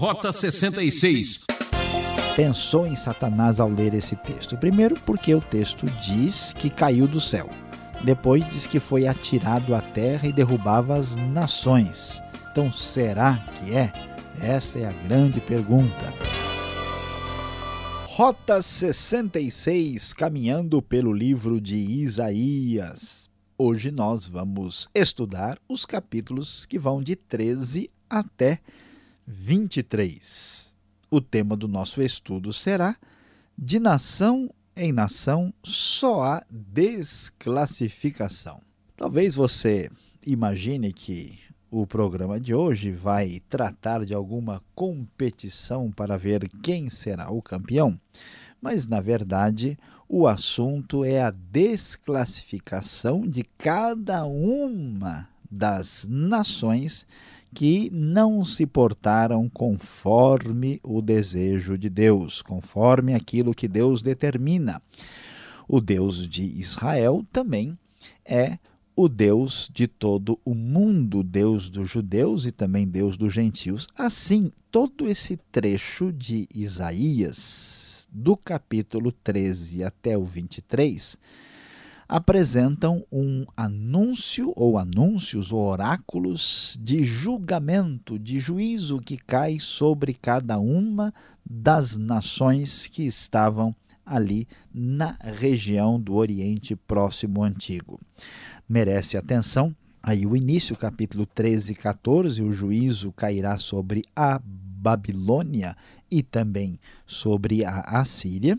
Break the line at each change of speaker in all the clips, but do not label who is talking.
Rota 66.
Pensou em Satanás ao ler esse texto? Primeiro, porque o texto diz que caiu do céu. Depois, diz que foi atirado à terra e derrubava as nações. Então, será que é? Essa é a grande pergunta. Rota 66, caminhando pelo livro de Isaías. Hoje nós vamos estudar os capítulos que vão de 13 até 23. O tema do nosso estudo será De nação em nação só há desclassificação. Talvez você imagine que o programa de hoje vai tratar de alguma competição para ver quem será o campeão, mas na verdade o assunto é a desclassificação de cada uma das nações que não se portaram conforme o desejo de Deus, conforme aquilo que Deus determina. O Deus de Israel também é o Deus de todo o mundo, Deus dos judeus e também Deus dos gentios. Assim, todo esse trecho de Isaías, do capítulo 13 até o 23, apresentam um anúncio ou anúncios ou oráculos de julgamento, de juízo que cai sobre cada uma das nações que estavam ali na região do Oriente Próximo Antigo. Merece atenção aí o início, capítulo 13 e 14, o juízo cairá sobre a Babilônia e também sobre a Assíria.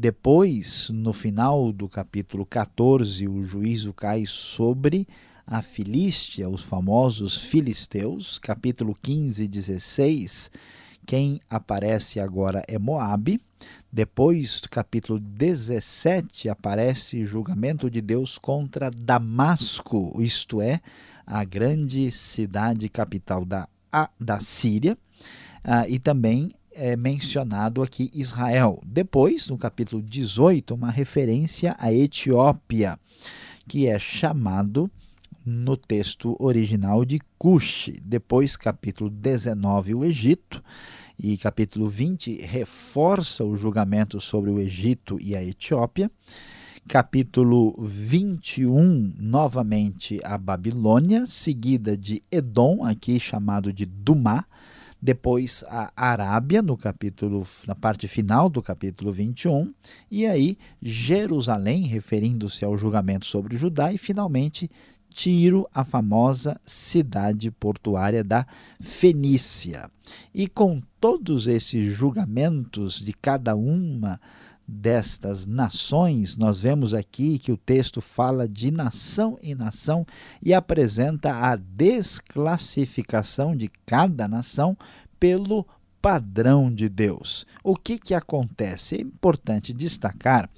Depois, no final do capítulo 14, o juízo cai sobre a Filístia, os famosos filisteus. Capítulo 15 e 16, quem aparece agora é Moabe. Depois, capítulo 17, aparece julgamento de Deus contra Damasco, isto é, a grande cidade capital da, da Síria. Ah, e também é mencionado aqui Israel. Depois, no capítulo 18, uma referência à Etiópia, que é chamado no texto original de Cush. Depois, capítulo 19, o Egito. E capítulo 20 reforça o julgamento sobre o Egito e a Etiópia. Capítulo 21, novamente a Babilônia, seguida de Edom, aqui chamado de Dumá depois a Arábia no capítulo na parte final do capítulo 21 e aí Jerusalém referindo-se ao julgamento sobre Judá e finalmente Tiro, a famosa cidade portuária da Fenícia. E com todos esses julgamentos de cada uma destas nações, nós vemos aqui que o texto fala de nação em nação e apresenta a desclassificação de cada nação pelo padrão de Deus. O que, que acontece? É importante destacar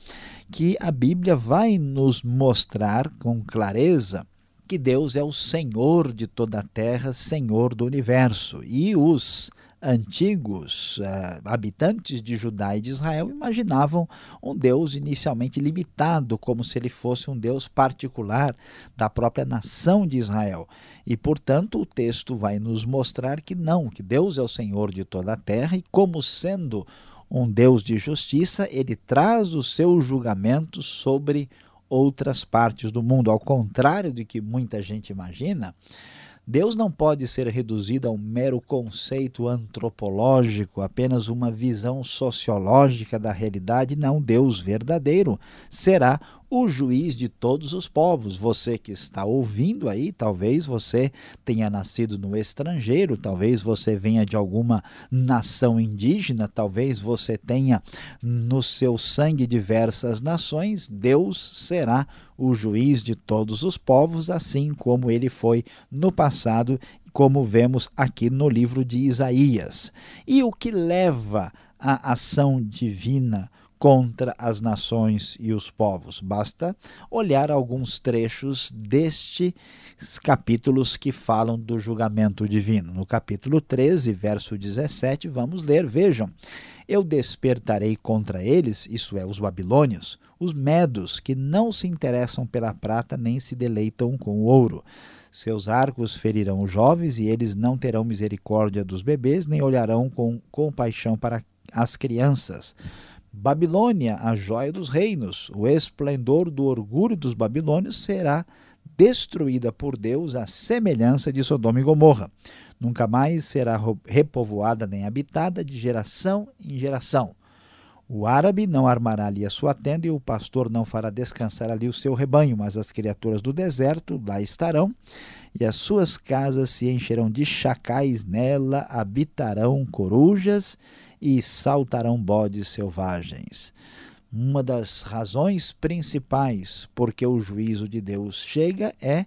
que a Bíblia vai nos mostrar com clareza que Deus é o Senhor de toda a terra, Senhor do universo. E os antigos uh, habitantes de Judá e de Israel imaginavam um Deus inicialmente limitado, como se ele fosse um Deus particular da própria nação de Israel. E, portanto, o texto vai nos mostrar que não, que Deus é o Senhor de toda a terra e, como sendo um Deus de justiça, ele traz o seu julgamento sobre outras partes do mundo. Ao contrário do que muita gente imagina, Deus não pode ser reduzido a um mero conceito antropológico, apenas uma visão sociológica da realidade. Não, Deus verdadeiro será o juiz de todos os povos. Você que está ouvindo aí, talvez você tenha nascido no estrangeiro, talvez você venha de alguma nação indígena, talvez você tenha no seu sangue diversas nações. Deus será o juiz de todos os povos, assim como ele foi no passado, como vemos aqui no livro de Isaías. E o que leva a ação divina contra as nações e os povos. Basta olhar alguns trechos destes capítulos que falam do julgamento divino. No capítulo 13, verso 17, vamos ler, vejam. Eu despertarei contra eles, isso é, os babilônios, os medos, que não se interessam pela prata nem se deleitam com o ouro Seus arcos ferirão os jovens, e eles não terão misericórdia dos bebês, nem olharão com compaixão para as crianças. Babilônia, a joia dos reinos, o esplendor do orgulho dos babilônios será destruída por Deus à semelhança de Sodoma e Gomorra. Nunca mais será repovoada nem habitada de geração em geração. O árabe não armará ali a sua tenda e o pastor não fará descansar ali o seu rebanho, mas as criaturas do deserto lá estarão, e as suas casas se encherão de chacais, nela habitarão corujas e saltarão bodes selvagens. Uma das razões principais porque o juízo de Deus chega é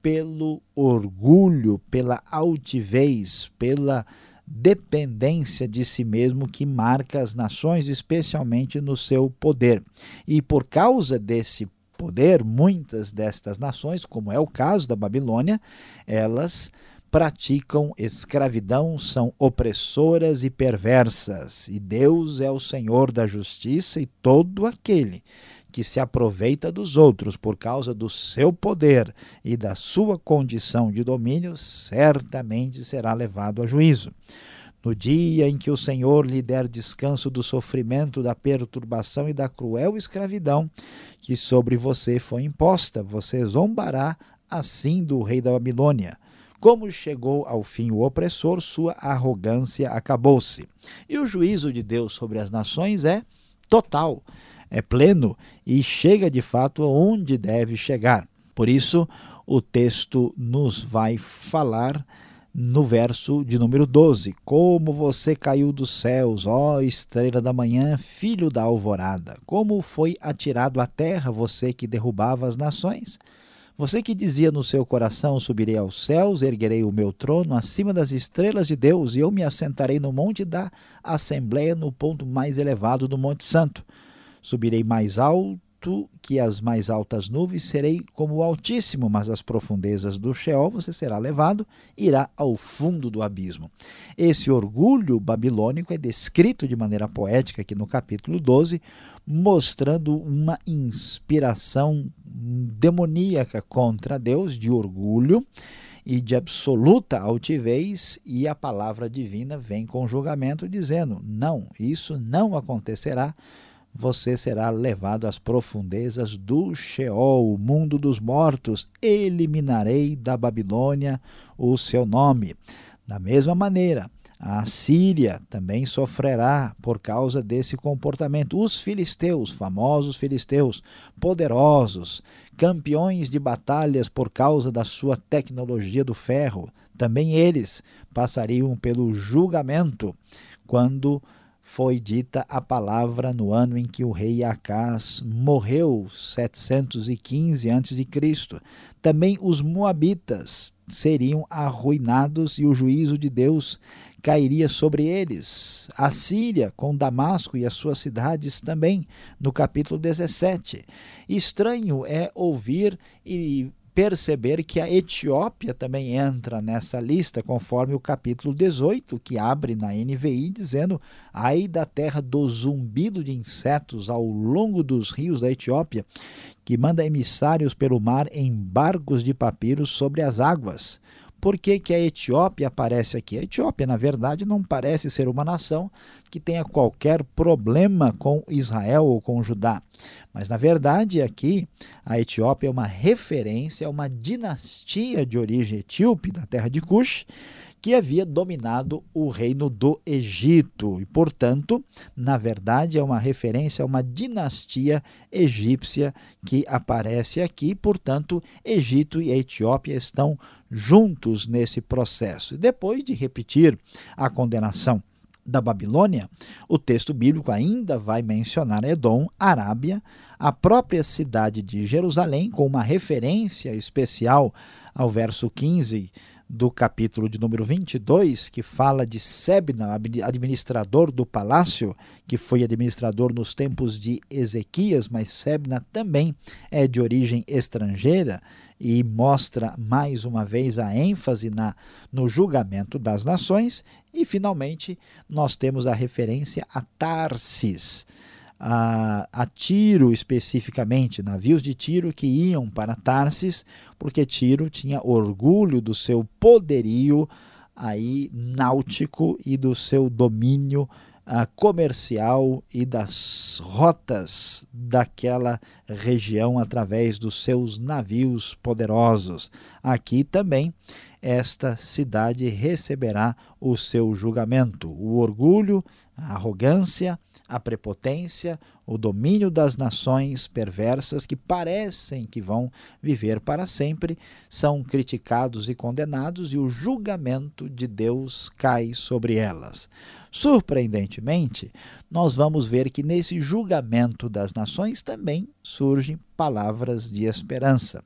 pelo orgulho, pela altivez, pela dependência de si mesmo que marca as nações, especialmente no seu poder. E por causa desse poder, muitas destas nações, como é o caso da Babilônia, elas praticam escravidão, são opressoras e perversas, e Deus é o Senhor da justiça, e todo aquele que se aproveita dos outros por causa do seu poder e da sua condição de domínio, certamente será levado a juízo. No dia em que o Senhor lhe der descanso do sofrimento, da perturbação e da cruel escravidão que sobre você foi imposta, você zombará assim do rei da Babilônia como chegou ao fim o opressor, sua arrogância acabou-se. E o juízo de Deus sobre as nações é total, é pleno e chega de fato aonde deve chegar. Por isso, o texto nos vai falar no verso de número 12: Como você caiu dos céus, ó estrela da manhã, filho da alvorada! Como foi atirado à terra você que derrubava as nações? Você que dizia no seu coração: Subirei aos céus, erguerei o meu trono acima das estrelas de Deus, e eu me assentarei no monte da Assembleia, no ponto mais elevado do Monte Santo. Subirei mais alto que as mais altas nuvens, serei como o Altíssimo, mas as profundezas do Sheol você será levado, irá ao fundo do abismo. Esse orgulho babilônico é descrito de maneira poética aqui no capítulo 12, mostrando uma inspiração demoníaca contra Deus, de orgulho e de absoluta altivez, e a palavra divina vem com julgamento dizendo: não, isso não acontecerá. Você será levado às profundezas do Sheol, o mundo dos mortos. Eliminarei da Babilônia o seu nome. Da mesma maneira, a Síria também sofrerá por causa desse comportamento. Os filisteus, famosos filisteus, poderosos, campeões de batalhas por causa da sua tecnologia do ferro, também eles passariam pelo julgamento quando foi dita a palavra no ano em que o rei Acás morreu, 715 a.C. Também os moabitas seriam arruinados e o juízo de Deus cairia sobre eles. A Síria, com Damasco e as suas cidades também, no capítulo 17. Estranho é ouvir e perceber que a Etiópia também entra nessa lista, conforme o capítulo 18, que abre na NVI, dizendo: Ai da terra do zumbido de insetos ao longo dos rios da Etiópia, que manda emissários pelo mar em barcos de papiros sobre as águas. Por que, que a Etiópia aparece aqui? A Etiópia, na verdade, não parece ser uma nação que tenha qualquer problema com Israel ou com Judá. Mas, na verdade, aqui a Etiópia é uma referência a uma dinastia de origem etíope da terra de Cush, que havia dominado o reino do Egito. E, portanto, na verdade, é uma referência a uma dinastia egípcia que aparece aqui. Portanto, Egito e Etiópia estão juntos nesse processo. E depois de repetir a condenação da Babilônia, o texto bíblico ainda vai mencionar Edom, Arábia, a própria cidade de Jerusalém, com uma referência especial ao verso 15 do capítulo de número 22, que fala de Sebna, administrador do palácio, que foi administrador nos tempos de Ezequias, mas Sebna também é de origem estrangeira e mostra mais uma vez a ênfase na, no julgamento das nações. E, finalmente, nós temos a referência a Tarsis, a, a Tiro especificamente, navios de Tiro que iam para Tarsis, porque Tiro tinha orgulho do seu poderio aí náutico e do seu domínio uh, comercial e das rotas daquela região através dos seus navios poderosos. Aqui também esta cidade receberá o seu julgamento. O orgulho, a arrogância, a prepotência, o domínio das nações perversas que parecem que vão viver para sempre, são criticados e condenados, e o julgamento de Deus cai sobre elas. Surpreendentemente, nós vamos ver que nesse julgamento das nações também surgem palavras de esperança.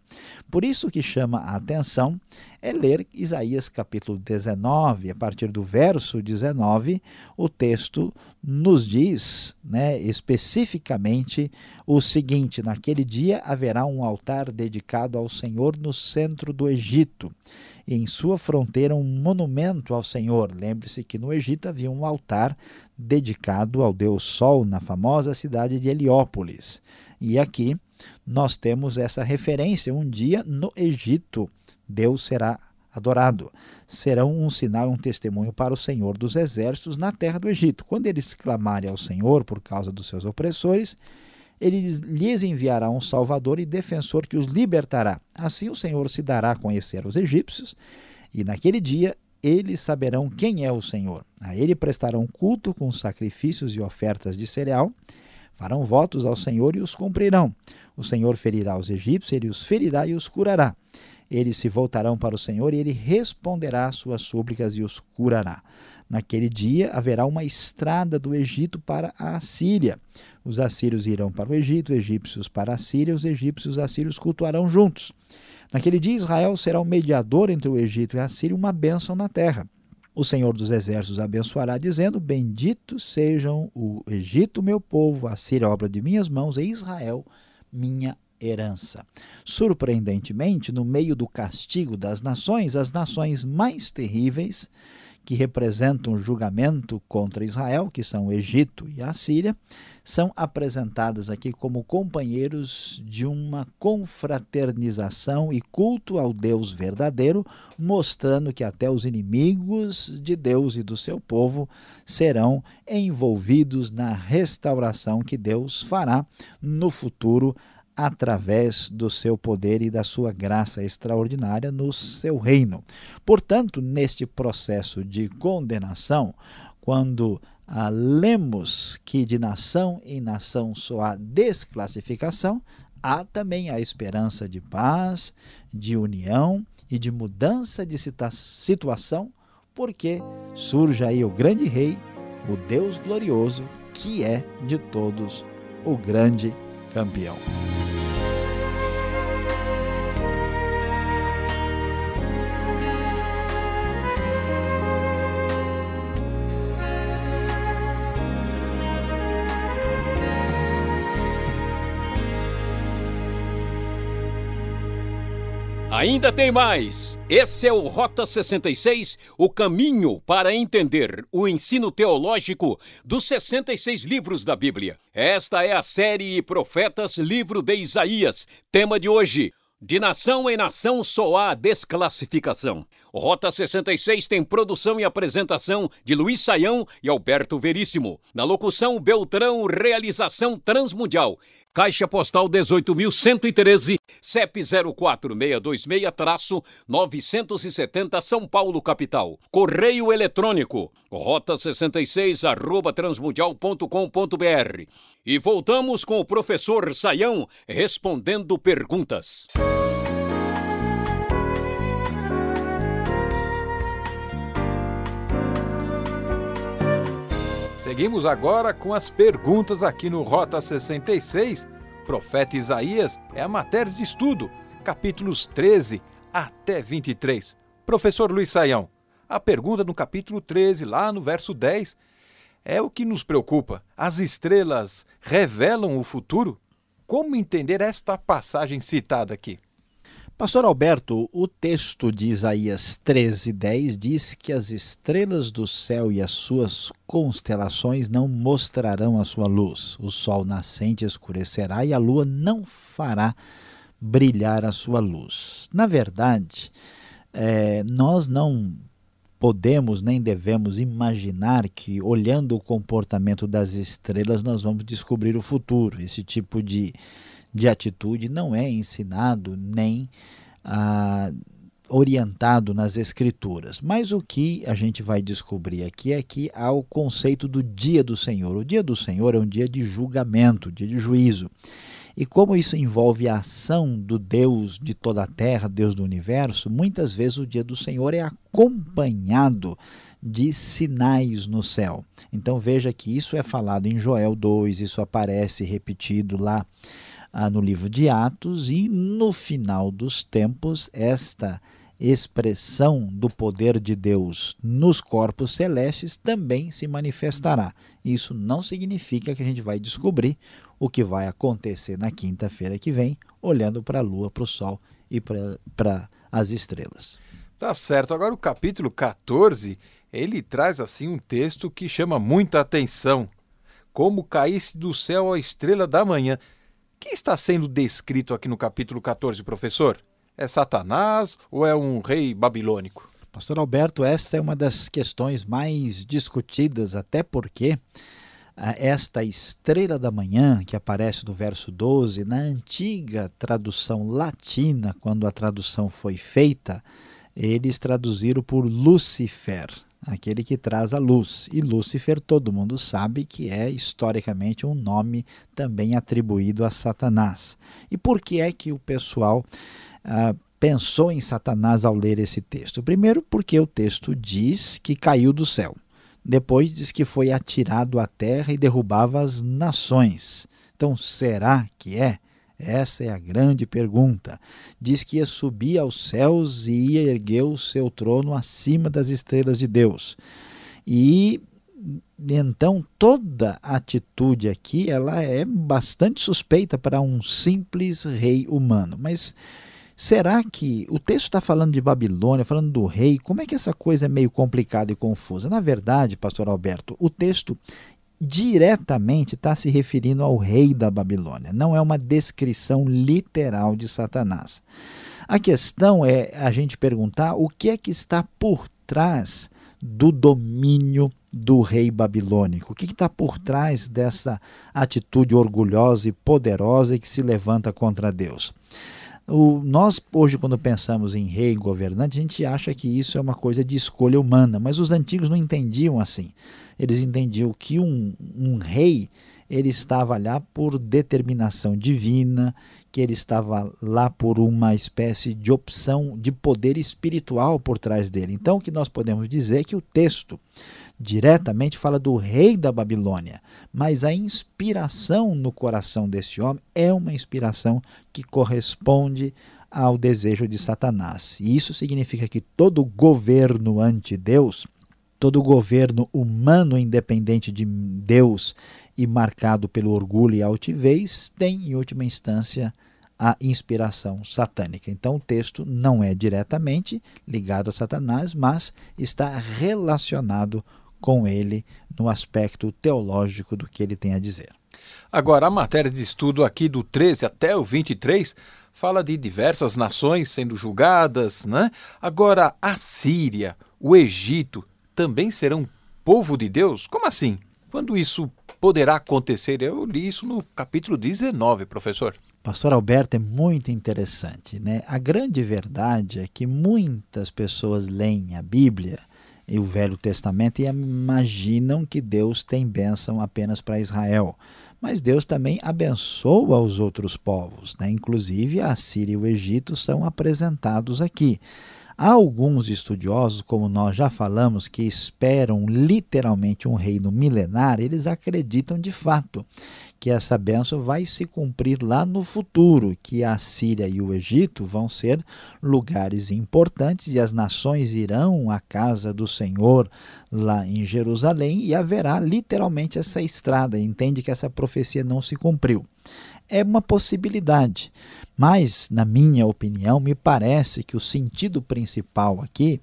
Por isso que chama a atenção é ler Isaías capítulo 19, a partir do verso 19, o texto nos diz, né, especificamente o seguinte: naquele dia haverá um altar dedicado ao Senhor no centro do Egito e em sua fronteira um monumento ao Senhor. Lembre-se que no Egito havia um altar dedicado ao deus Sol na famosa cidade de Heliópolis. E aqui nós temos essa referência. Um dia no Egito, Deus será adorado. Serão um sinal e um testemunho para o Senhor dos exércitos na terra do Egito. Quando eles clamarem ao Senhor por causa dos seus opressores, ele lhes enviará um salvador e defensor que os libertará. Assim o Senhor se dará a conhecer aos egípcios, e naquele dia eles saberão quem é o Senhor. A ele prestarão culto com sacrifícios e ofertas de cereal, farão votos ao Senhor e os cumprirão. O Senhor ferirá os egípcios, ele os ferirá e os curará. Eles se voltarão para o Senhor e ele responderá às suas súplicas e os curará. Naquele dia haverá uma estrada do Egito para a Assíria. Os assírios irão para o Egito, os egípcios para a Assíria, os egípcios e os assírios cultuarão juntos. Naquele dia Israel será o mediador entre o Egito e a Assíria, uma bênção na terra. O Senhor dos Exércitos abençoará, dizendo: Benditos sejam o Egito, meu povo, a Síria, obra de minhas mãos, e Israel, minha herança. Surpreendentemente, no meio do castigo das nações, as nações mais terríveis que representam o julgamento contra Israel, que são o Egito e a Síria, são apresentadas aqui como companheiros de uma confraternização e culto ao Deus verdadeiro, mostrando que até os inimigos de Deus e do seu povo serão envolvidos na restauração que Deus fará no futuro através do seu poder e da sua graça extraordinária no seu reino. Portanto, neste processo de condenação, quando ah, lemos que de nação em nação só há desclassificação, há também a esperança de paz, de união e de mudança de situação, porque surge aí o grande rei, o Deus glorioso, que é de todos o grande campeão.
Ainda tem mais! Esse é o Rota 66, o caminho para entender o ensino teológico dos 66 livros da Bíblia. Esta é a série Profetas, livro de Isaías. Tema de hoje: de nação em nação só há desclassificação. Rota 66 tem produção e apresentação de Luiz Saião e Alberto Veríssimo. Na locução, Beltrão, realização transmundial. Caixa Postal 18.113, CEP 04626-970 São Paulo, capital. Correio eletrônico, rota 66 arroba transmundial.com.br. E voltamos com o professor Saião respondendo perguntas.
Seguimos agora com as perguntas aqui no Rota 66. Profeta Isaías é a matéria de estudo, capítulos 13 até 23. Professor Luiz Saião, a pergunta no capítulo 13, lá no verso 10, é o que nos preocupa. As estrelas revelam o futuro? Como entender esta passagem citada aqui?
Pastor Alberto, o texto de Isaías 13:10 diz que as estrelas do céu e as suas constelações não mostrarão a sua luz. O sol nascente escurecerá e a lua não fará brilhar a sua luz. Na verdade, é, nós não podemos nem devemos imaginar que, olhando o comportamento das estrelas, nós vamos descobrir o futuro. Esse tipo de de atitude não é ensinado nem ah, orientado nas Escrituras. Mas o que a gente vai descobrir aqui é que há o conceito do dia do Senhor. O dia do Senhor é um dia de julgamento, dia de juízo. E como isso envolve a ação do Deus de toda a terra, Deus do universo, muitas vezes o dia do Senhor é acompanhado de sinais no céu. Então veja que isso é falado em Joel 2, isso aparece repetido lá ah, no livro de Atos, e no final dos tempos, esta expressão do poder de Deus nos corpos celestes também se manifestará. Isso não significa que a gente vai descobrir o que vai acontecer na quinta-feira que vem, olhando para a lua, para o sol e para as estrelas.
Tá certo. Agora o capítulo 14, ele traz assim um texto que chama muita atenção. Como caísse do céu a estrela da manhã. Quem está sendo descrito aqui no capítulo 14, professor? É Satanás ou é um rei babilônico?
Pastor Alberto, essa é uma das questões mais discutidas, até porque ah, esta estrela da manhã, que aparece no verso 12, na antiga tradução latina, quando a tradução foi feita, eles traduziram por Lucifer aquele que traz a luz. E Lúcifer, todo mundo sabe que é historicamente um nome também atribuído a Satanás. E por que é que o pessoal ah, pensou em Satanás ao ler esse texto? Primeiro, porque o texto diz que caiu do céu. Depois diz que foi atirado à terra e derrubava as nações. Então, será que é? Essa é a grande pergunta. Diz que ia subir aos céus e ia erguer o seu trono acima das estrelas de Deus. E então toda atitude aqui ela é bastante suspeita para um simples rei humano. Mas será que o texto está falando de Babilônia, falando do rei? Como é que essa coisa é meio complicada e confusa? Na verdade, pastor Alberto, o texto diretamente está se referindo ao rei da Babilônia, não é uma descrição literal de Satanás. A questão é a gente perguntar o que é que está por trás do domínio do rei babilônico. O que está por trás dessa atitude orgulhosa e poderosa que se levanta contra Deus? O, nós, hoje, quando pensamos em rei e governante, a gente acha que isso é uma coisa de escolha humana, mas os antigos não entendiam assim. Eles entendiam que um, um rei ele estava lá por determinação divina, que ele estava lá por uma espécie de opção de poder espiritual por trás dele. Então, o que nós podemos dizer é que o texto diretamente fala do rei da Babilônia, mas a inspiração no coração desse homem é uma inspiração que corresponde ao desejo de Satanás. E isso significa que todo governo ante Deus, todo governo humano independente de Deus e marcado pelo orgulho e altivez, tem em última instância a inspiração satânica. Então o texto não é diretamente ligado a Satanás, mas está relacionado com ele no aspecto teológico do que ele tem a dizer.
Agora, a matéria de estudo aqui do 13 até o 23 fala de diversas nações sendo julgadas, né? Agora, a Síria, o Egito também serão povo de Deus? Como assim? Quando isso poderá acontecer? Eu li isso no capítulo 19, professor.
Pastor Alberto é muito interessante, né? A grande verdade é que muitas pessoas leem a Bíblia e o Velho Testamento e imaginam que Deus tem bênção apenas para Israel. Mas Deus também abençoa os outros povos, né? inclusive a Síria e o Egito são apresentados aqui. Há alguns estudiosos, como nós já falamos, que esperam literalmente um reino milenar, eles acreditam de fato que essa bênção vai se cumprir lá no futuro, que a Síria e o Egito vão ser lugares importantes e as nações irão à casa do Senhor lá em Jerusalém e haverá literalmente essa estrada. Entende que essa profecia não se cumpriu. é uma possibilidade. Mas, na minha opinião, me parece que o sentido principal aqui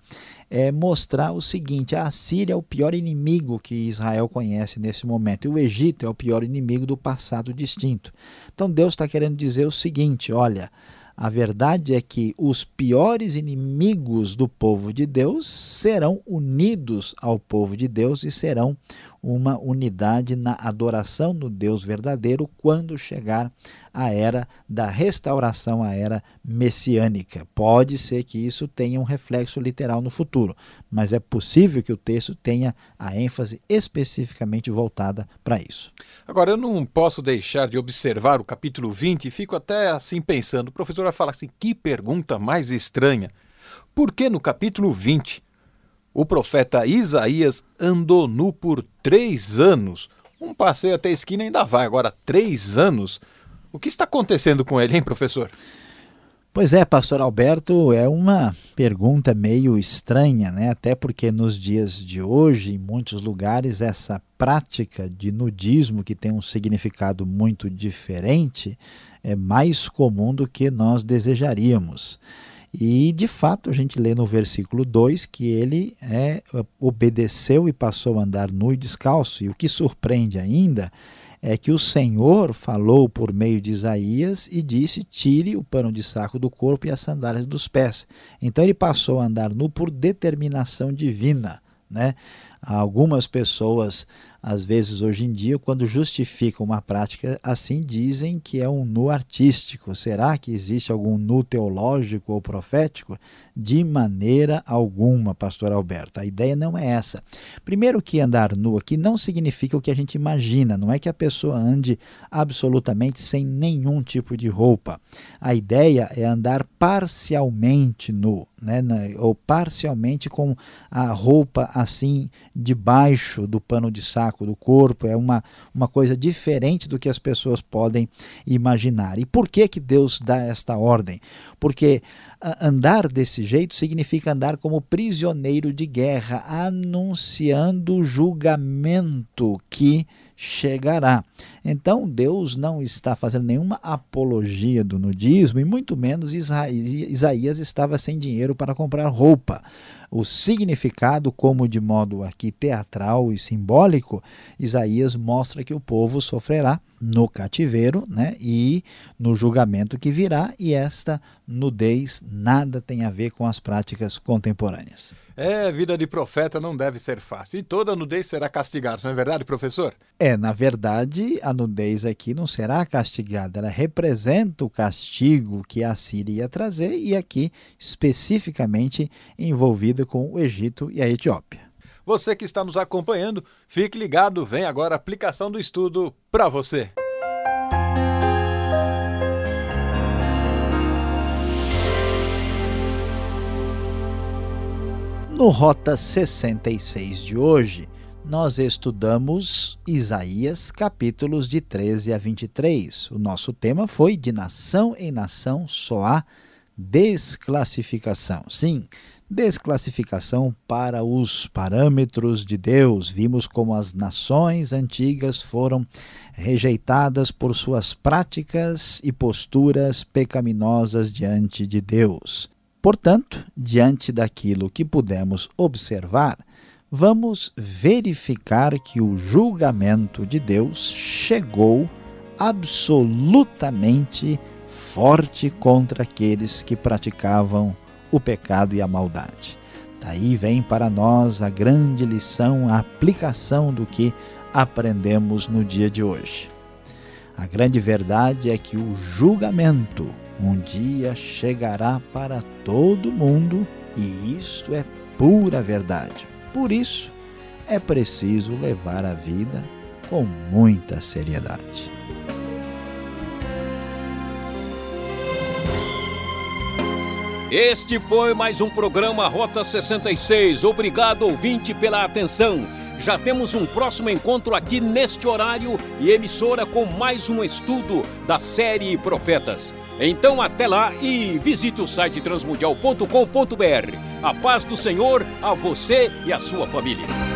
é mostrar o seguinte: a Síria é o pior inimigo que Israel conhece nesse momento, e o Egito é o pior inimigo do passado distinto. Então Deus está querendo dizer o seguinte: olha. A verdade é que os piores inimigos do povo de Deus serão unidos ao povo de Deus e serão uma unidade na adoração do Deus verdadeiro quando chegar a era da restauração, a era messiânica. Pode ser que isso tenha um reflexo literal no futuro, mas é possível que o texto tenha a ênfase especificamente voltada para isso.
Agora, eu não posso deixar de observar o capítulo 20 e fico até assim pensando. O professor vai falar assim: que pergunta mais estranha. Por que no capítulo 20 o profeta Isaías andou nu por três anos. Um passeio até a esquina ainda vai, agora três anos. O que está acontecendo com ele, hein, professor?
Pois é, pastor Alberto, é uma pergunta meio estranha, né? Até porque nos dias de hoje, em muitos lugares, essa prática de nudismo, que tem um significado muito diferente, é mais comum do que nós desejaríamos. E de fato a gente lê no versículo 2 que ele é, obedeceu e passou a andar nu e descalço. E o que surpreende ainda é que o Senhor falou por meio de Isaías e disse: Tire o pano de saco do corpo e as sandálias dos pés. Então ele passou a andar nu por determinação divina. Né? Algumas pessoas às vezes hoje em dia, quando justificam uma prática assim, dizem que é um nu artístico. Será que existe algum nu teológico ou profético? De maneira alguma, pastor Alberto. A ideia não é essa. Primeiro que andar nu aqui não significa o que a gente imagina, não é que a pessoa ande absolutamente sem nenhum tipo de roupa. A ideia é andar parcialmente nu, né? ou parcialmente com a roupa assim debaixo do pano de saco do corpo, é uma, uma coisa diferente do que as pessoas podem imaginar. E por que, que Deus dá esta ordem? Porque andar desse jeito significa andar como prisioneiro de guerra, anunciando o julgamento que chegará. Então Deus não está fazendo nenhuma apologia do nudismo e muito menos Isaías estava sem dinheiro para comprar roupa o significado, como de modo aqui teatral e simbólico, Isaías mostra que o povo sofrerá no cativeiro né, e no julgamento que virá, e esta nudez nada tem a ver com as práticas contemporâneas.
É, vida de profeta não deve ser fácil. E toda nudez será castigada, não é verdade, professor?
É, na verdade, a nudez aqui não será castigada. Ela representa o castigo que a Síria ia trazer e aqui especificamente envolvida com o Egito e a Etiópia.
Você que está nos acompanhando, fique ligado, vem agora a aplicação do estudo para você.
No Rota 66 de hoje, nós estudamos Isaías, capítulos de 13 a 23. O nosso tema foi de nação em nação só há desclassificação. Sim, desclassificação para os parâmetros de Deus. Vimos como as nações antigas foram rejeitadas por suas práticas e posturas pecaminosas diante de Deus. Portanto, diante daquilo que pudemos observar, vamos verificar que o julgamento de Deus chegou absolutamente forte contra aqueles que praticavam o pecado e a maldade. Daí vem para nós a grande lição, a aplicação do que aprendemos no dia de hoje. A grande verdade é que o julgamento um dia chegará para todo mundo e isto é pura verdade. Por isso, é preciso levar a vida com muita seriedade.
Este foi mais um programa Rota 66. Obrigado, ouvinte, pela atenção. Já temos um próximo encontro aqui neste horário e emissora com mais um estudo da série Profetas. Então até lá e visite o site transmundial.com.br. A paz do Senhor a você e a sua família.